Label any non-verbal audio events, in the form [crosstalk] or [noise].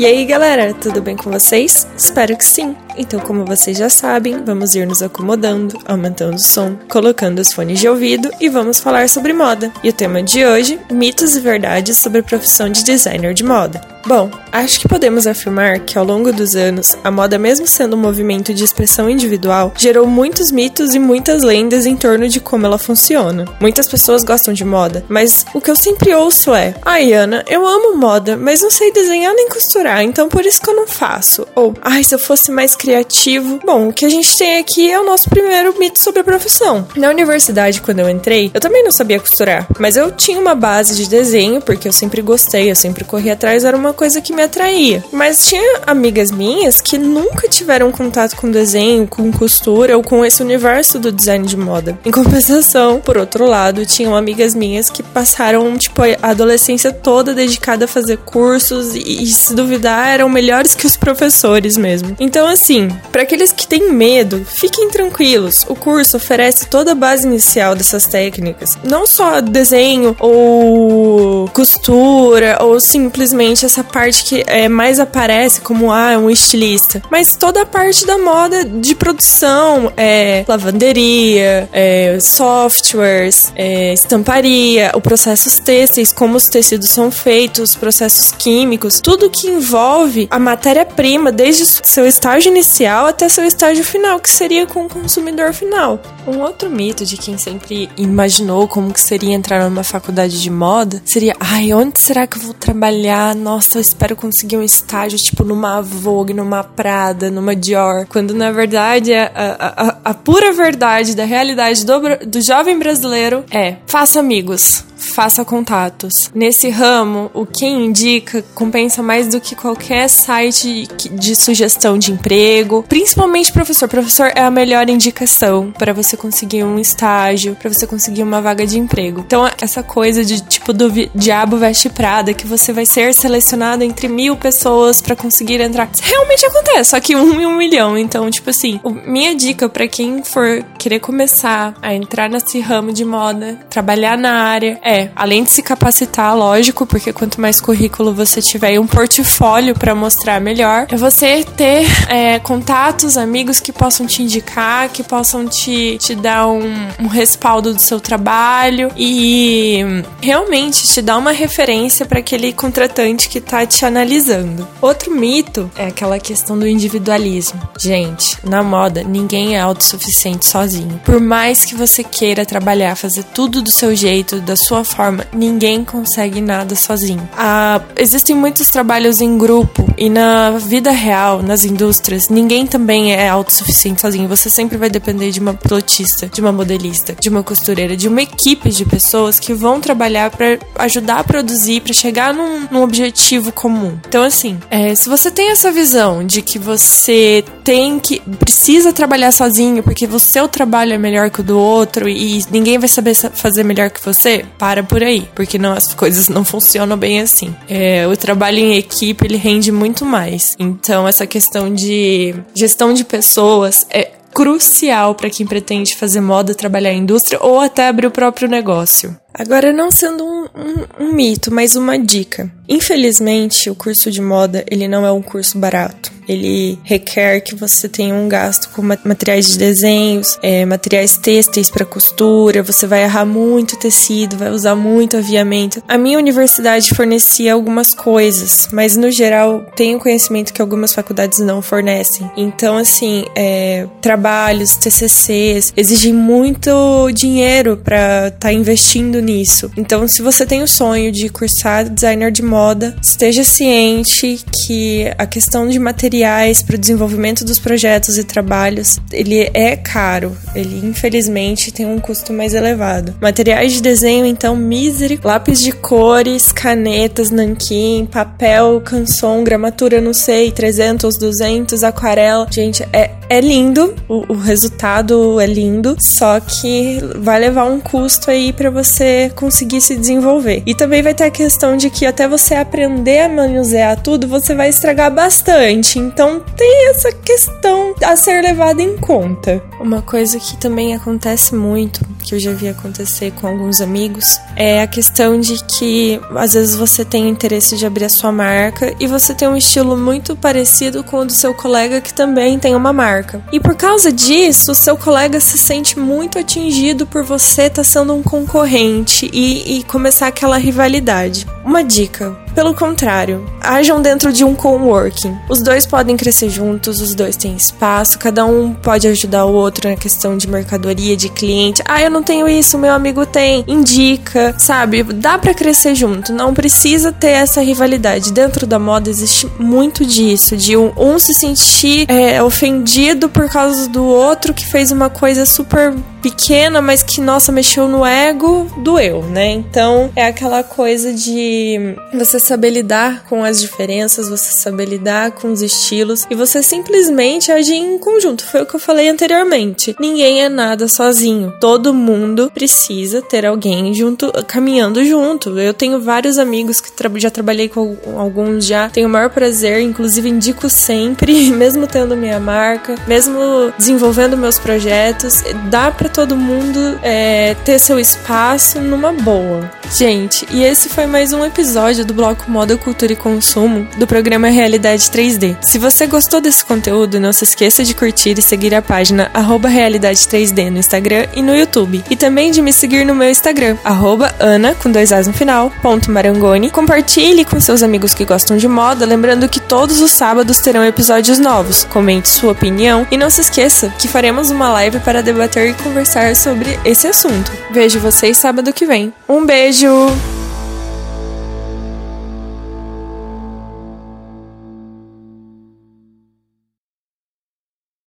E aí, galera, tudo bem com vocês? Espero que sim. Então, como vocês já sabem, vamos ir nos acomodando, aumentando o som, colocando os fones de ouvido e vamos falar sobre moda. E o tema de hoje: mitos e verdades sobre a profissão de designer de moda. Bom, acho que podemos afirmar que ao longo dos anos, a moda, mesmo sendo um movimento de expressão individual, gerou muitos mitos e muitas lendas em torno de como ela funciona. Muitas pessoas gostam de moda, mas o que eu sempre ouço é: Ai, Ana, eu amo moda, mas não sei desenhar nem costurar, então por isso que eu não faço. Ou, ai, se eu fosse mais criativo. Bom, o que a gente tem aqui é o nosso primeiro mito sobre a profissão. Na universidade, quando eu entrei, eu também não sabia costurar, mas eu tinha uma base de desenho, porque eu sempre gostei, eu sempre corri atrás, era uma coisa que me atraía. Mas tinha amigas minhas que nunca tiveram contato com desenho, com costura ou com esse universo do design de moda. Em compensação, por outro lado, tinham amigas minhas que passaram, tipo, a adolescência toda dedicada a fazer cursos e, e se duvidar, eram melhores que os professores mesmo. Então, assim, para aqueles que têm medo, fiquem tranquilos. O curso oferece toda a base inicial dessas técnicas. Não só desenho ou costura ou simplesmente essa parte que é, mais aparece como ah, um estilista, mas toda a parte da moda de produção, é, lavanderia, é, softwares, é, estamparia, o processos têxteis, como os tecidos são feitos, processos químicos, tudo que envolve a matéria-prima desde seu estágio inicial até seu estágio final, que seria com o consumidor final. Um outro mito de quem sempre imaginou como que seria entrar numa faculdade de moda seria, ai, onde será que eu vou trabalhar? Nossa, eu espero conseguir um estágio tipo numa Vogue, numa Prada, numa Dior. Quando na verdade a, a, a, a pura verdade da realidade do, do jovem brasileiro é faça amigos faça contatos. Nesse ramo, o que indica compensa mais do que qualquer site de sugestão de emprego, principalmente professor. Professor é a melhor indicação para você conseguir um estágio, para você conseguir uma vaga de emprego. Então, essa coisa de tipo do diabo veste prada, que você vai ser selecionado entre mil pessoas para conseguir entrar, realmente acontece, só que um em um milhão. Então, tipo assim, minha dica para quem for querer começar a entrar nesse ramo de moda, trabalhar na área, é, além de se capacitar, lógico, porque quanto mais currículo você tiver e um portfólio para mostrar melhor, é você ter é, contatos, amigos que possam te indicar, que possam te, te dar um, um respaldo do seu trabalho e realmente te dar uma referência para aquele contratante que tá te analisando. Outro mito é aquela questão do individualismo. Gente, na moda, ninguém é autossuficiente sozinho. Por mais que você queira trabalhar, fazer tudo do seu jeito, da sua forma, ninguém consegue nada sozinho. Ah, existem muitos trabalhos em grupo e na vida real, nas indústrias, ninguém também é autossuficiente sozinho. Você sempre vai depender de uma pilotista, de uma modelista, de uma costureira, de uma equipe de pessoas que vão trabalhar para ajudar a produzir, para chegar num, num, objetivo comum. Então, assim, é, se você tem essa visão de que você tem que precisa trabalhar sozinho porque o seu trabalho é melhor que o do outro e ninguém vai saber fazer melhor que você, para por aí, porque não, as coisas não funcionam bem assim. É, o trabalho em equipe ele rende muito mais. Então, essa questão de gestão de pessoas é crucial para quem pretende fazer moda, trabalhar em indústria ou até abrir o próprio negócio. Agora, não sendo um, um, um, mito, mas uma dica. Infelizmente, o curso de moda ele não é um curso barato. Ele requer que você tenha um gasto com materiais de desenhos, é, materiais têxteis para costura. Você vai errar muito tecido, vai usar muito aviamento. A minha universidade fornecia algumas coisas, mas no geral tenho conhecimento que algumas faculdades não fornecem. Então, assim, é, trabalhos, TCCs exigem muito dinheiro para estar tá investindo nisso. Então, se você tem o sonho de cursar designer de moda, esteja ciente que a questão de materiais para o desenvolvimento dos projetos e trabalhos, ele é caro. Ele, infelizmente, tem um custo mais elevado. Materiais de desenho, então, misericórdia. Lápis de cores, canetas, nanquim, papel, canson, gramatura, não sei, 300, 200, aquarela. Gente, é é lindo, o, o resultado é lindo, só que vai levar um custo aí para você conseguir se desenvolver. E também vai ter a questão de que até você aprender a manusear tudo, você vai estragar bastante. Então tem essa questão a ser levada em conta. Uma coisa que também acontece muito, que eu já vi acontecer com alguns amigos, é a questão de que às vezes você tem interesse de abrir a sua marca e você tem um estilo muito parecido com o do seu colega que também tem uma marca. E por causa disso, o seu colega se sente muito atingido por você estar tá sendo um concorrente e, e começar aquela rivalidade. Uma dica: pelo contrário, ajam dentro de um coworking. Os dois podem crescer juntos, os dois têm espaço, cada um pode ajudar o outro na questão de mercadoria, de cliente. Ah, eu não tenho isso, meu amigo tem. Indica, sabe? Dá para crescer junto, não precisa ter essa rivalidade. Dentro da moda existe muito disso, de um, um se sentir é, ofendido por causa do outro que fez uma coisa super pequena, mas que, nossa, mexeu no ego, doeu, né? Então é aquela coisa de você saber lidar com as diferenças, você saber lidar com os estilos e você simplesmente agir em conjunto. Foi o que eu falei anteriormente. Ninguém é nada sozinho. Todo mundo precisa ter alguém junto, caminhando junto. Eu tenho vários amigos que tra já trabalhei com alguns já. Tenho o maior prazer, inclusive indico sempre, [laughs] mesmo tendo minha marca, mesmo desenvolvendo meus projetos, dá para todo mundo é, ter seu espaço numa boa. Gente, e esse foi mais um episódio do bloco Moda, Cultura e Consumo do programa Realidade 3D. Se você gostou desse conteúdo, não se esqueça de curtir e seguir a página Realidade 3D no Instagram e no YouTube. E também de me seguir no meu Instagram, Ana, com dois As no final, ponto Marangoni. Compartilhe com seus amigos que gostam de moda, lembrando que todos os sábados terão episódios novos. Comente sua opinião e não se esqueça que faremos uma live para debater e conversar sobre esse assunto. Vejo vocês sábado que vem. Um beijo! 就